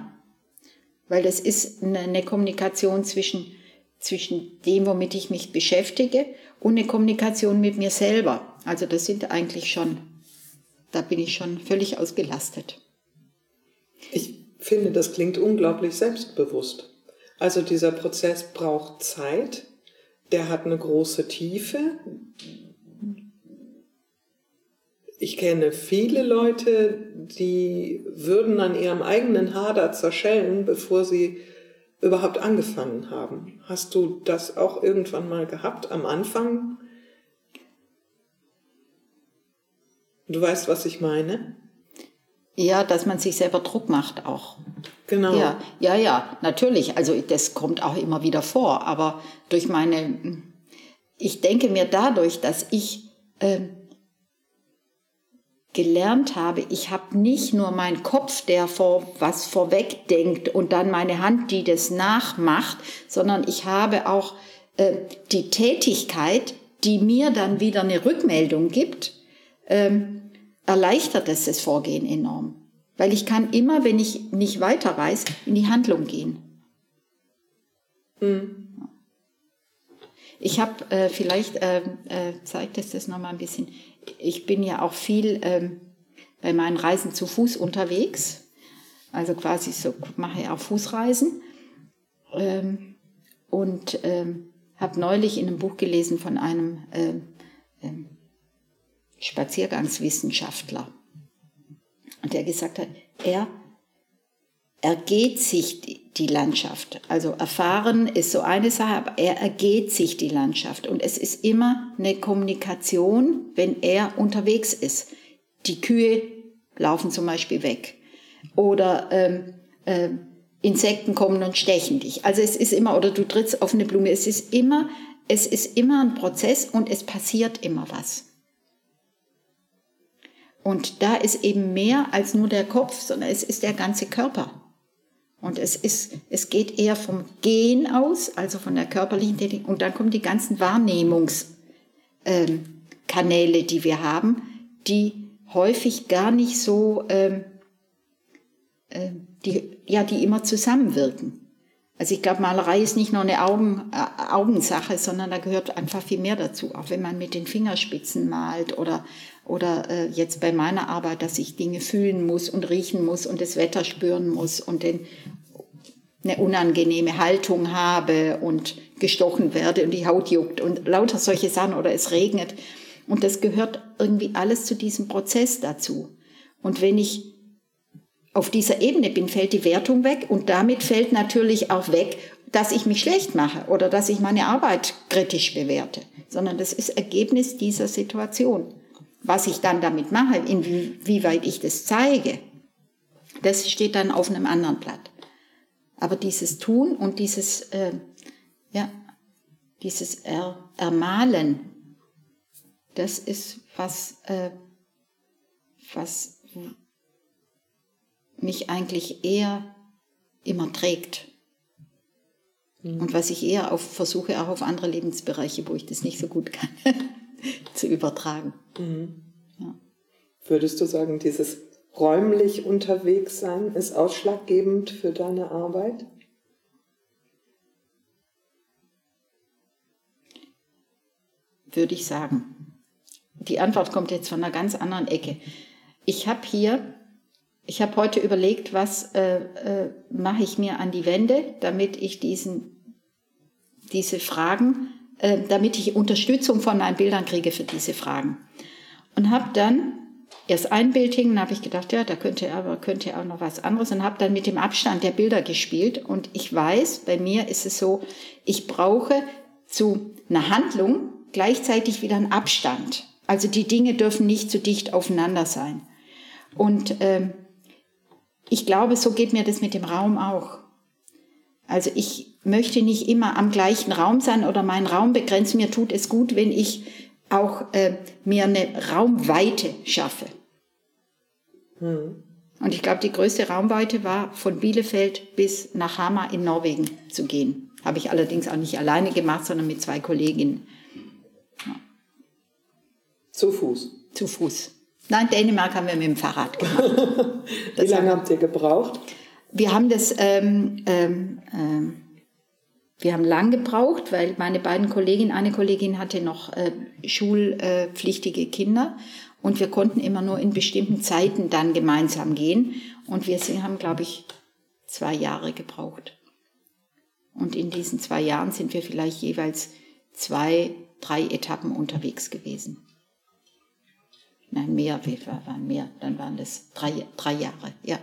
Speaker 2: weil das ist eine, Kommunikation zwischen, zwischen dem, womit ich mich beschäftige und eine Kommunikation mit mir selber. Also das sind eigentlich schon, da bin ich schon völlig ausgelastet.
Speaker 3: Ich finde, das klingt unglaublich selbstbewusst. Also dieser Prozess braucht Zeit, der hat eine große Tiefe, ich kenne viele Leute, die würden an ihrem eigenen Hader zerschellen, bevor sie überhaupt angefangen haben. Hast du das auch irgendwann mal gehabt am Anfang? Du weißt, was ich meine?
Speaker 2: Ja, dass man sich selber Druck macht auch.
Speaker 3: Genau.
Speaker 2: Ja, ja, ja, natürlich. Also das kommt auch immer wieder vor. Aber durch meine, ich denke mir dadurch, dass ich äh, gelernt habe, ich habe nicht nur meinen Kopf, der vor was vorweg denkt und dann meine Hand, die das nachmacht, sondern ich habe auch äh, die Tätigkeit, die mir dann wieder eine Rückmeldung gibt, ähm, erleichtert es das Vorgehen enorm. Weil ich kann immer, wenn ich nicht weiter weiß, in die Handlung gehen. Mhm. Ich habe äh, vielleicht, äh, äh, zeigt es das nochmal ein bisschen, ich bin ja auch viel ähm, bei meinen Reisen zu Fuß unterwegs. Also quasi so, mache ja auch Fußreisen. Ähm, und ähm, habe neulich in einem Buch gelesen von einem ähm, ähm, Spaziergangswissenschaftler, der gesagt hat, er ergeht sich die Landschaft. Also erfahren ist so eine Sache, aber er ergeht sich die Landschaft. Und es ist immer eine Kommunikation, wenn er unterwegs ist. Die Kühe laufen zum Beispiel weg. Oder ähm, äh, Insekten kommen und stechen dich. Also es ist immer, oder du trittst auf eine Blume. Es ist immer, es ist immer ein Prozess und es passiert immer was. Und da ist eben mehr als nur der Kopf, sondern es ist der ganze Körper. Und es, ist, es geht eher vom Gehen aus, also von der körperlichen Tätigkeit. Und dann kommen die ganzen Wahrnehmungskanäle, ähm, die wir haben, die häufig gar nicht so, ähm, äh, die, ja, die immer zusammenwirken. Also ich glaube, Malerei ist nicht nur eine Augen, äh, Augensache, sondern da gehört einfach viel mehr dazu. Auch wenn man mit den Fingerspitzen malt oder, oder äh, jetzt bei meiner Arbeit, dass ich Dinge fühlen muss und riechen muss und das Wetter spüren muss und den, eine unangenehme Haltung habe und gestochen werde und die Haut juckt und lauter solche Sachen oder es regnet. Und das gehört irgendwie alles zu diesem Prozess dazu. Und wenn ich auf dieser Ebene bin, fällt die Wertung weg und damit fällt natürlich auch weg, dass ich mich schlecht mache oder dass ich meine Arbeit kritisch bewerte, sondern das ist Ergebnis dieser Situation. Was ich dann damit mache, inwieweit ich das zeige, das steht dann auf einem anderen Blatt. Aber dieses Tun und dieses, äh, ja, dieses er Ermalen, das ist was, äh, was mich eigentlich eher immer trägt. Mhm. Und was ich eher auf, versuche, auch auf andere Lebensbereiche, wo ich das nicht so gut kann, zu übertragen. Mhm.
Speaker 3: Ja. Würdest du sagen, dieses räumlich unterwegs sein ist ausschlaggebend für deine Arbeit?
Speaker 2: Würde ich sagen. Die Antwort kommt jetzt von einer ganz anderen Ecke. Ich habe hier ich habe heute überlegt, was äh, äh, mache ich mir an die Wände, damit ich diesen, diese Fragen, äh, damit ich Unterstützung von meinen Bildern kriege für diese Fragen. Und habe dann erst ein Bild hingen, habe ich gedacht, ja, da könnte aber könnte auch noch was anderes und habe dann mit dem Abstand der Bilder gespielt. Und ich weiß, bei mir ist es so, ich brauche zu einer Handlung gleichzeitig wieder einen Abstand. Also die Dinge dürfen nicht zu dicht aufeinander sein. Und ähm, ich glaube, so geht mir das mit dem Raum auch. Also ich möchte nicht immer am gleichen Raum sein oder meinen Raum begrenzen. Mir tut es gut, wenn ich auch äh, mir eine Raumweite schaffe. Hm. Und ich glaube, die größte Raumweite war von Bielefeld bis nach Hamar in Norwegen zu gehen. Habe ich allerdings auch nicht alleine gemacht, sondern mit zwei Kolleginnen.
Speaker 3: Ja. Zu Fuß.
Speaker 2: Zu Fuß. Nein, Dänemark haben wir mit dem Fahrrad gemacht.
Speaker 3: Wie lange habt ihr gebraucht?
Speaker 2: Wir haben das, ähm, ähm, ähm, wir haben lang gebraucht, weil meine beiden Kolleginnen, eine Kollegin hatte noch äh, schulpflichtige Kinder und wir konnten immer nur in bestimmten Zeiten dann gemeinsam gehen und wir haben, glaube ich, zwei Jahre gebraucht. Und in diesen zwei Jahren sind wir vielleicht jeweils zwei, drei Etappen unterwegs gewesen. Nein, mehr, wir waren mehr, dann waren das drei, drei Jahre, ja.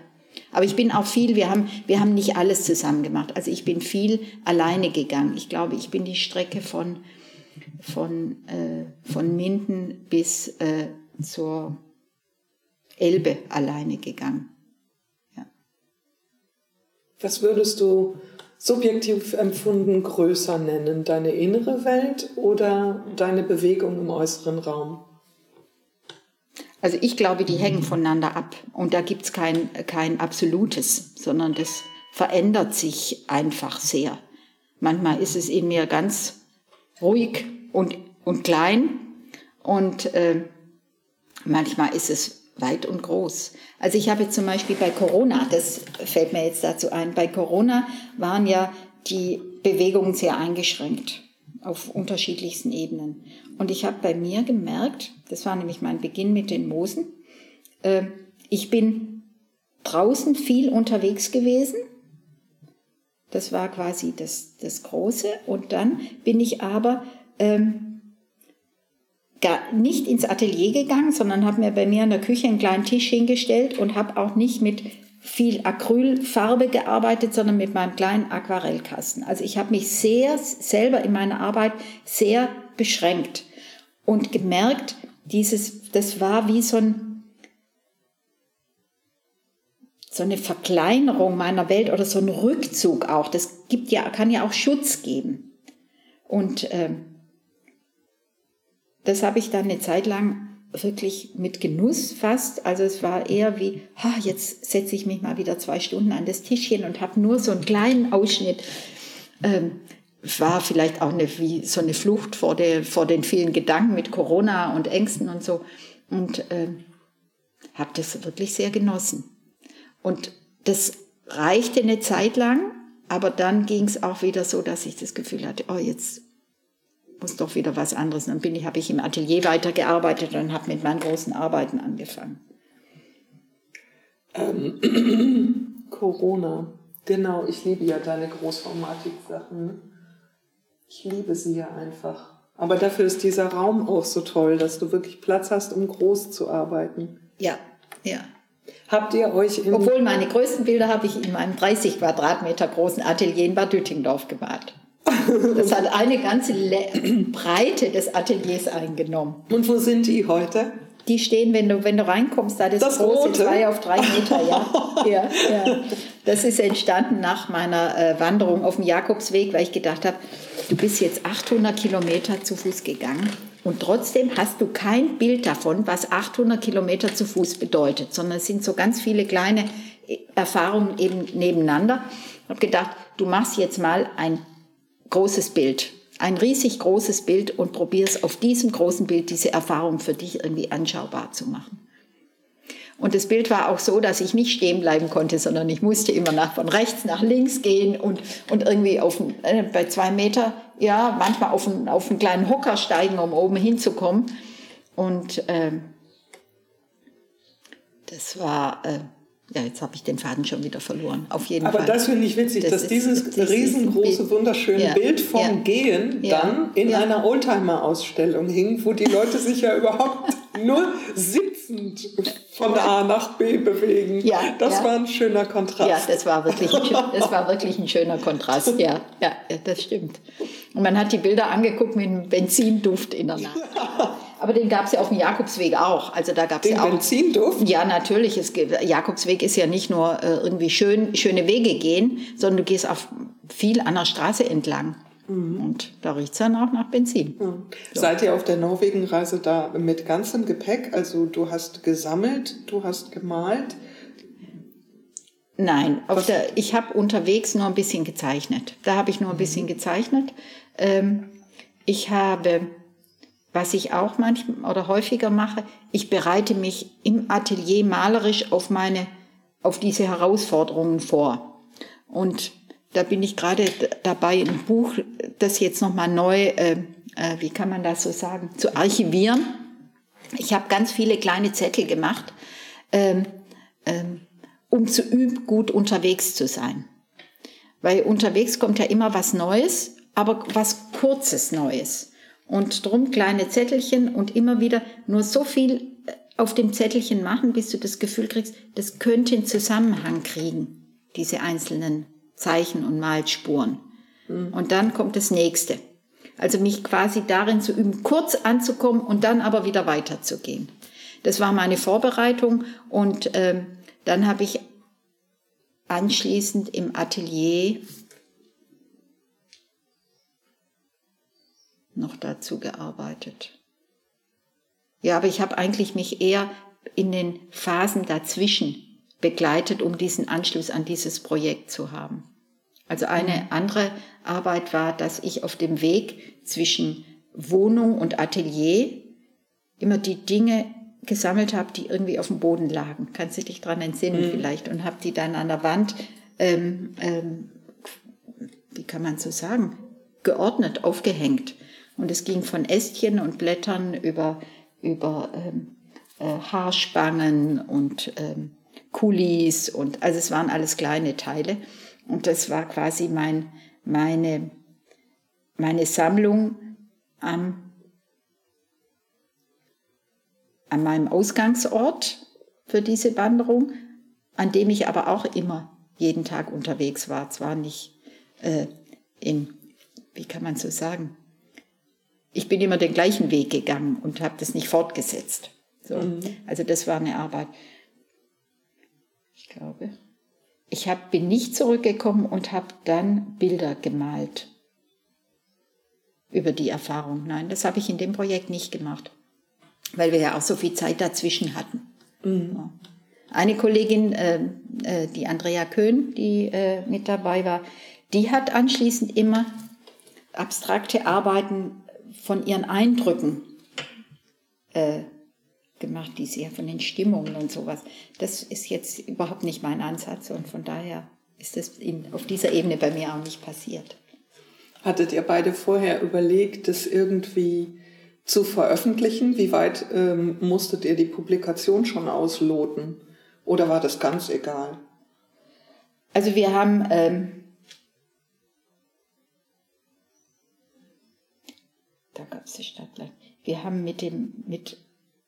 Speaker 2: Aber ich bin auch viel, wir haben, wir haben nicht alles zusammen gemacht. Also ich bin viel alleine gegangen. Ich glaube, ich bin die Strecke von, von, äh, von Minden bis äh, zur Elbe alleine gegangen. Ja.
Speaker 3: Was würdest du subjektiv empfunden größer nennen? Deine innere Welt oder deine Bewegung im äußeren Raum?
Speaker 2: Also ich glaube, die hängen voneinander ab und da gibt's kein, kein Absolutes, sondern das verändert sich einfach sehr. Manchmal ist es in mir ganz ruhig und, und klein und äh, manchmal ist es weit und groß. Also ich habe zum Beispiel bei Corona, das fällt mir jetzt dazu ein, bei Corona waren ja die Bewegungen sehr eingeschränkt auf unterschiedlichsten Ebenen. Und ich habe bei mir gemerkt, das war nämlich mein Beginn mit den Moosen, äh, ich bin draußen viel unterwegs gewesen. Das war quasi das, das Große. Und dann bin ich aber ähm, gar nicht ins Atelier gegangen, sondern habe mir bei mir in der Küche einen kleinen Tisch hingestellt und habe auch nicht mit viel Acrylfarbe gearbeitet, sondern mit meinem kleinen Aquarellkasten. Also ich habe mich sehr selber in meiner Arbeit sehr beschränkt und gemerkt, dieses, das war wie so ein so eine Verkleinerung meiner Welt oder so ein Rückzug auch. Das gibt ja, kann ja auch Schutz geben. Und äh, das habe ich dann eine Zeit lang wirklich mit Genuss fast. Also es war eher wie, ha, jetzt setze ich mich mal wieder zwei Stunden an das Tischchen und habe nur so einen kleinen Ausschnitt. Ähm, war vielleicht auch eine, wie so eine Flucht vor, der, vor den vielen Gedanken mit Corona und Ängsten und so. Und ähm, habe das wirklich sehr genossen. Und das reichte eine Zeit lang, aber dann ging es auch wieder so, dass ich das Gefühl hatte, oh, jetzt muss doch wieder was anderes. Dann bin ich, habe ich im Atelier weitergearbeitet und habe mit meinen großen Arbeiten angefangen.
Speaker 3: Ähm, Corona. Genau, ich liebe ja deine Großformatik-Sachen. Ich liebe sie ja einfach. Aber dafür ist dieser Raum auch so toll, dass du wirklich Platz hast, um groß zu arbeiten.
Speaker 2: Ja, ja.
Speaker 3: Habt ihr euch
Speaker 2: Obwohl meine größten Bilder habe ich in meinem 30 Quadratmeter großen Atelier in Bad Düttingdorf gemalt. Das hat eine ganze Breite des Ateliers eingenommen.
Speaker 3: Und wo sind die heute?
Speaker 2: Die stehen, wenn du, wenn du reinkommst, da das, das große Rote. zwei auf drei Meter, ja. ja, ja. Das ist entstanden nach meiner äh, Wanderung auf dem Jakobsweg, weil ich gedacht habe, du bist jetzt 800 Kilometer zu Fuß gegangen und trotzdem hast du kein Bild davon, was 800 Kilometer zu Fuß bedeutet, sondern es sind so ganz viele kleine äh, Erfahrungen eben nebeneinander. Ich habe gedacht, du machst jetzt mal ein großes Bild, ein riesig großes Bild und probierst auf diesem großen Bild diese Erfahrung für dich irgendwie anschaubar zu machen. Und das Bild war auch so, dass ich nicht stehen bleiben konnte, sondern ich musste immer nach, von rechts nach links gehen und, und irgendwie auf, äh, bei zwei Meter, ja, manchmal auf, einen, auf einen kleinen Hocker steigen, um oben hinzukommen. Und äh, das war, äh, ja, jetzt habe ich den Faden schon wieder verloren. Auf jeden
Speaker 3: Aber
Speaker 2: Fall.
Speaker 3: das finde ich witzig, das dass ist, dieses das riesengroße, wunderschöne ja. Bild vom ja. Gehen ja. dann in einer Oldtimer-Ausstellung hing, wo die Leute sich ja überhaupt nur sitzend von A nach B bewegen. Ja, das war ein schöner Kontrast.
Speaker 2: Ja, das war wirklich, ein, das war wirklich ein schöner Kontrast. Ja, ja, das stimmt. Und man hat die Bilder angeguckt mit einem Benzinduft in der Nase. Aber den gab es ja auf dem Jakobsweg auch. Also da gab es ja auch.
Speaker 3: Benzinduft?
Speaker 2: Ja, natürlich. Es gibt, Jakobsweg ist ja nicht nur äh, irgendwie schön, schöne Wege gehen, sondern du gehst auch viel an der Straße entlang. Mhm. Und da riecht es dann auch nach Benzin. Mhm.
Speaker 3: So. Seid ihr auf der Norwegenreise da mit ganzem Gepäck? Also du hast gesammelt, du hast gemalt.
Speaker 2: Nein, auf der, ich habe unterwegs nur ein bisschen gezeichnet. Da habe ich nur ein bisschen mhm. gezeichnet. Ähm, ich habe was ich auch manchmal oder häufiger mache, ich bereite mich im Atelier malerisch auf meine, auf diese Herausforderungen vor. Und da bin ich gerade dabei, ein Buch, das jetzt nochmal neu, äh, äh, wie kann man das so sagen, zu archivieren. Ich habe ganz viele kleine Zettel gemacht, ähm, ähm, um zu üben, gut unterwegs zu sein. Weil unterwegs kommt ja immer was Neues, aber was Kurzes Neues. Und drum kleine Zettelchen und immer wieder nur so viel äh, auf dem Zettelchen machen, bis du das Gefühl kriegst, das könnte einen Zusammenhang kriegen, diese einzelnen Zeichen und Malspuren. Mhm. Und dann kommt das nächste. Also mich quasi darin zu üben, kurz anzukommen und dann aber wieder weiterzugehen. Das war meine Vorbereitung und ähm, dann habe ich anschließend im Atelier noch dazu gearbeitet. Ja, aber ich habe eigentlich mich eher in den Phasen dazwischen begleitet, um diesen Anschluss an dieses Projekt zu haben. Also eine andere Arbeit war, dass ich auf dem Weg zwischen Wohnung und Atelier immer die Dinge gesammelt habe, die irgendwie auf dem Boden lagen. Kannst du dich dran entsinnen mhm. vielleicht? Und habe die dann an der Wand, ähm, ähm, wie kann man so sagen, geordnet aufgehängt. Und es ging von Ästchen und Blättern über, über ähm, äh, Haarspangen und ähm, Kulis und also es waren alles kleine Teile. Und das war quasi mein, meine, meine Sammlung am, an meinem Ausgangsort für diese Wanderung, an dem ich aber auch immer jeden Tag unterwegs war. Zwar nicht äh, in, wie kann man so sagen, ich bin immer den gleichen Weg gegangen und habe das nicht fortgesetzt. So. Mhm. Also das war eine Arbeit. Ich glaube. Ich hab, bin nicht zurückgekommen und habe dann Bilder gemalt über die Erfahrung. Nein, das habe ich in dem Projekt nicht gemacht, weil wir ja auch so viel Zeit dazwischen hatten. Mhm. Eine Kollegin, äh, äh, die Andrea Köhn, die äh, mit dabei war, die hat anschließend immer abstrakte Arbeiten von ihren Eindrücken äh, gemacht, die sie ja von den Stimmungen und sowas. Das ist jetzt überhaupt nicht mein Ansatz und von daher ist das in, auf dieser Ebene bei mir auch nicht passiert.
Speaker 3: Hattet ihr beide vorher überlegt, das irgendwie zu veröffentlichen? Wie weit ähm, musstet ihr die Publikation schon ausloten? Oder war das ganz egal?
Speaker 2: Also wir haben ähm, da gab es die Stadtland. Wir haben mit dem mit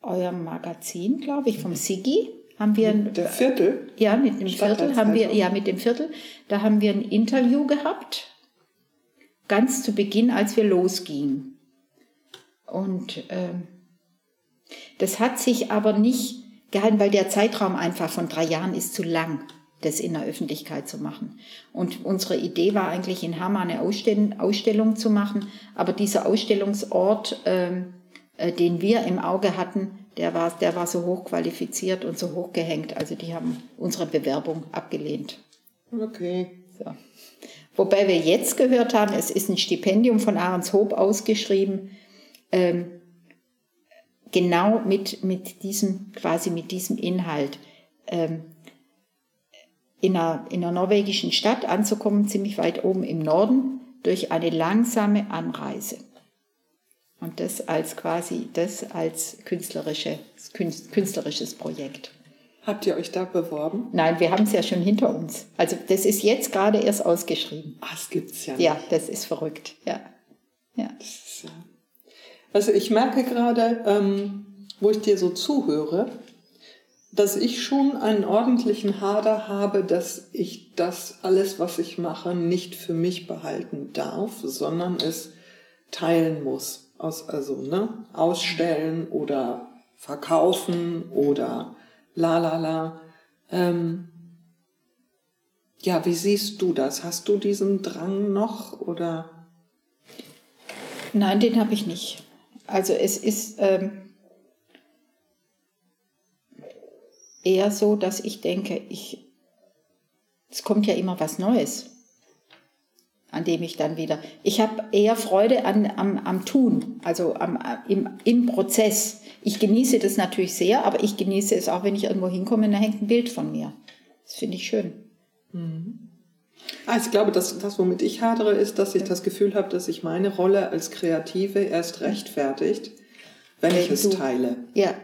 Speaker 2: eurem Magazin, glaube ich, vom Sigi, haben wir
Speaker 3: mit der Viertel.
Speaker 2: Ja, mit dem Viertel haben wir ja mit dem Viertel. Da haben wir ein Interview gehabt, ganz zu Beginn, als wir losgingen. Und ähm, das hat sich aber nicht gehalten, weil der Zeitraum einfach von drei Jahren ist zu lang, das in der Öffentlichkeit zu machen. Und unsere Idee war eigentlich in Hammer eine Ausstellung zu machen, aber dieser Ausstellungsort, ähm, äh, den wir im Auge hatten, der war, der war so hochqualifiziert und so hochgehängt. Also die haben unsere Bewerbung abgelehnt.
Speaker 3: Okay.
Speaker 2: So. Wobei wir jetzt gehört haben, es ist ein Stipendium von Ahrenshoop ausgeschrieben, ähm, genau mit, mit diesem, quasi mit diesem Inhalt. Ähm, in einer, in einer norwegischen Stadt anzukommen, ziemlich weit oben im Norden, durch eine langsame Anreise. Und das als quasi, das als künstlerische, künstlerisches Projekt.
Speaker 3: Habt ihr euch da beworben?
Speaker 2: Nein, wir haben es ja schon hinter uns. Also das ist jetzt gerade erst ausgeschrieben.
Speaker 3: Ah, das gibt's ja nicht.
Speaker 2: Ja, das ist verrückt. Ja. ja.
Speaker 3: Ist, ja. Also ich merke gerade, ähm, wo ich dir so zuhöre, dass ich schon einen ordentlichen Hader habe, dass ich das alles, was ich mache, nicht für mich behalten darf, sondern es teilen muss aus, also ne, ausstellen oder verkaufen oder la la la. Ähm, ja, wie siehst du das? Hast du diesen Drang noch oder?
Speaker 2: Nein, den habe ich nicht. Also es ist ähm, eher so, dass ich denke, ich, es kommt ja immer was Neues an dem ich dann wieder. Ich habe eher Freude an, am, am Tun, also am, im, im Prozess. Ich genieße das natürlich sehr, aber ich genieße es auch, wenn ich irgendwo hinkomme und da hängt ein Bild von mir. Das finde ich schön.
Speaker 3: Mhm. Also ich glaube, dass das, womit ich hadere, ist, dass ich das Gefühl habe, dass sich meine Rolle als Kreative erst rechtfertigt, wenn, wenn ich es teile.
Speaker 2: Ja,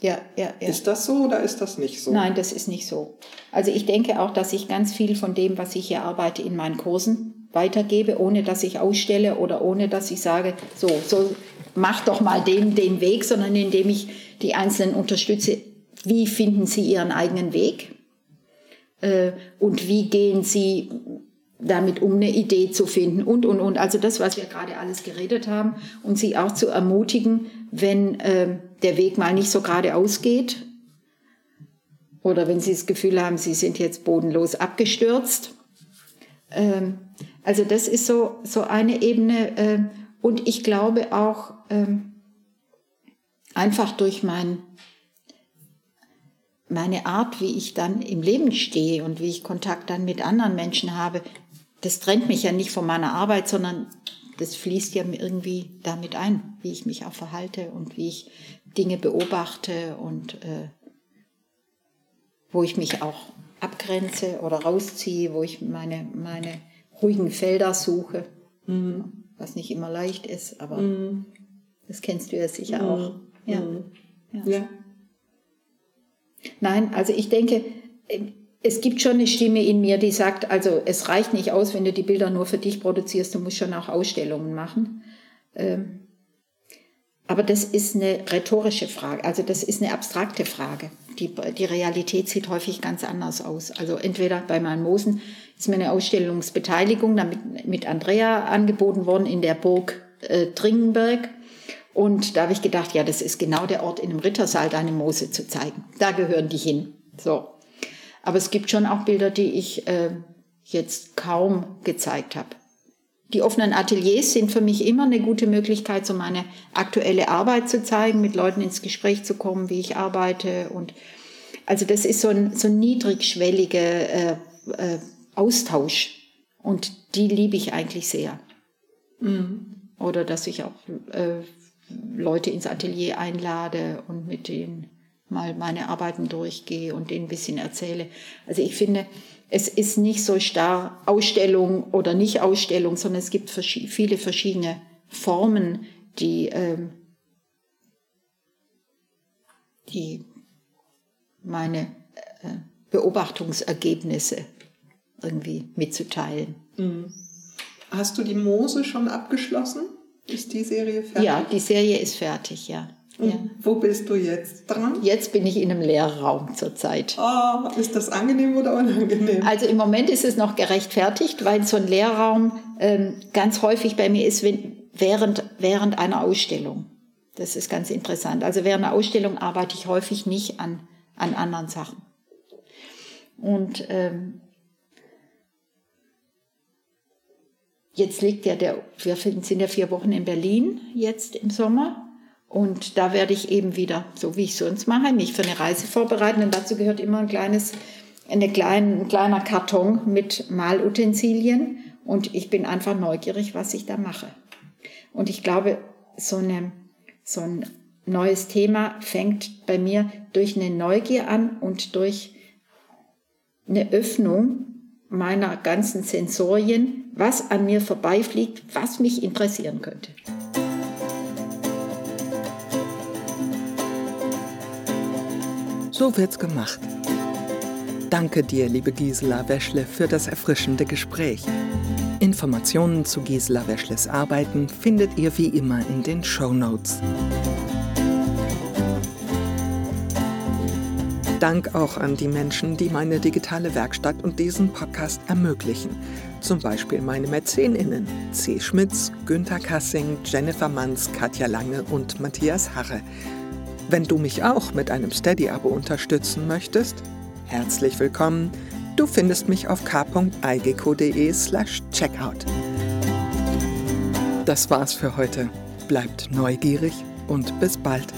Speaker 2: ja, ja, ja.
Speaker 3: Ist das so oder ist das nicht so?
Speaker 2: Nein, das ist nicht so. Also ich denke auch, dass ich ganz viel von dem, was ich hier arbeite, in meinen Kursen weitergebe, ohne dass ich ausstelle oder ohne dass ich sage, so, so mach doch mal den, den Weg, sondern indem ich die Einzelnen unterstütze, wie finden sie ihren eigenen Weg äh, und wie gehen sie damit um eine Idee zu finden und, und, und. Also das, was wir gerade alles geredet haben und sie auch zu ermutigen, wenn äh, der Weg mal nicht so geradeaus geht oder wenn sie das Gefühl haben, sie sind jetzt bodenlos abgestürzt. Ähm, also das ist so, so eine Ebene. Äh, und ich glaube auch ähm, einfach durch mein, meine Art, wie ich dann im Leben stehe und wie ich Kontakt dann mit anderen Menschen habe, das trennt mich ja nicht von meiner Arbeit, sondern das fließt ja irgendwie damit ein, wie ich mich auch verhalte und wie ich Dinge beobachte und äh, wo ich mich auch abgrenze oder rausziehe, wo ich meine, meine ruhigen Felder suche, mhm. was nicht immer leicht ist, aber mhm. das kennst du ja sicher mhm. auch. Ja.
Speaker 3: Mhm. ja. ja.
Speaker 2: Nein, also ich denke, es gibt schon eine Stimme in mir, die sagt, also es reicht nicht aus, wenn du die Bilder nur für dich produzierst, du musst schon auch Ausstellungen machen. Ähm, aber das ist eine rhetorische Frage, also das ist eine abstrakte Frage. Die, die Realität sieht häufig ganz anders aus. Also entweder bei meinen Mosen ist mir eine Ausstellungsbeteiligung damit, mit Andrea angeboten worden in der Burg äh, Dringenberg. Und da habe ich gedacht, ja, das ist genau der Ort, in einem Rittersaal deine Moose zu zeigen. Da gehören die hin. So. Aber es gibt schon auch Bilder, die ich äh, jetzt kaum gezeigt habe. Die offenen Ateliers sind für mich immer eine gute Möglichkeit, so meine aktuelle Arbeit zu zeigen, mit Leuten ins Gespräch zu kommen, wie ich arbeite. Und also das ist so ein, so ein niedrigschwelliger äh, äh, Austausch. Und die liebe ich eigentlich sehr. Mhm. Oder dass ich auch äh, Leute ins Atelier einlade und mit denen mal meine Arbeiten durchgehe und denen ein bisschen erzähle. Also ich finde, es ist nicht so starr Ausstellung oder nicht Ausstellung, sondern es gibt viele verschiedene Formen, die, ähm, die meine äh, Beobachtungsergebnisse irgendwie mitzuteilen. Mhm.
Speaker 4: Hast du die Mose schon abgeschlossen? Ist die Serie fertig?
Speaker 2: Ja, die Serie ist fertig, ja.
Speaker 4: Und ja. wo bist du jetzt dran?
Speaker 2: Jetzt bin ich in einem Lehrraum zurzeit.
Speaker 4: Oh, ist das angenehm oder unangenehm?
Speaker 2: Also im Moment ist es noch gerechtfertigt, weil so ein Lehrraum ähm, ganz häufig bei mir ist wenn, während, während einer Ausstellung. Das ist ganz interessant. Also während einer Ausstellung arbeite ich häufig nicht an, an anderen Sachen. Und ähm, jetzt liegt ja der, wir sind ja vier Wochen in Berlin jetzt im Sommer und da werde ich eben wieder, so wie ich sonst mache, mich für eine Reise vorbereiten. Und dazu gehört immer ein kleines, eine klein, ein kleiner Karton mit Malutensilien. Und ich bin einfach neugierig, was ich da mache. Und ich glaube, so, eine, so ein neues Thema fängt bei mir durch eine Neugier an und durch eine Öffnung meiner ganzen Sensorien, was an mir vorbeifliegt, was mich interessieren könnte.
Speaker 3: So wird's gemacht. Danke dir, liebe Gisela Weschle, für das erfrischende Gespräch. Informationen zu Gisela Weschles Arbeiten findet ihr wie immer in den Show Notes. Dank auch an die Menschen, die meine digitale Werkstatt und diesen Podcast ermöglichen. Zum Beispiel meine MäzenInnen C. Schmitz, Günther Kassing, Jennifer Manns, Katja Lange und Matthias Harre. Wenn du mich auch mit einem Steady-Abo unterstützen möchtest, herzlich willkommen. Du findest mich auf k.igco.de slash checkout. Das war's für heute. Bleibt neugierig und bis bald.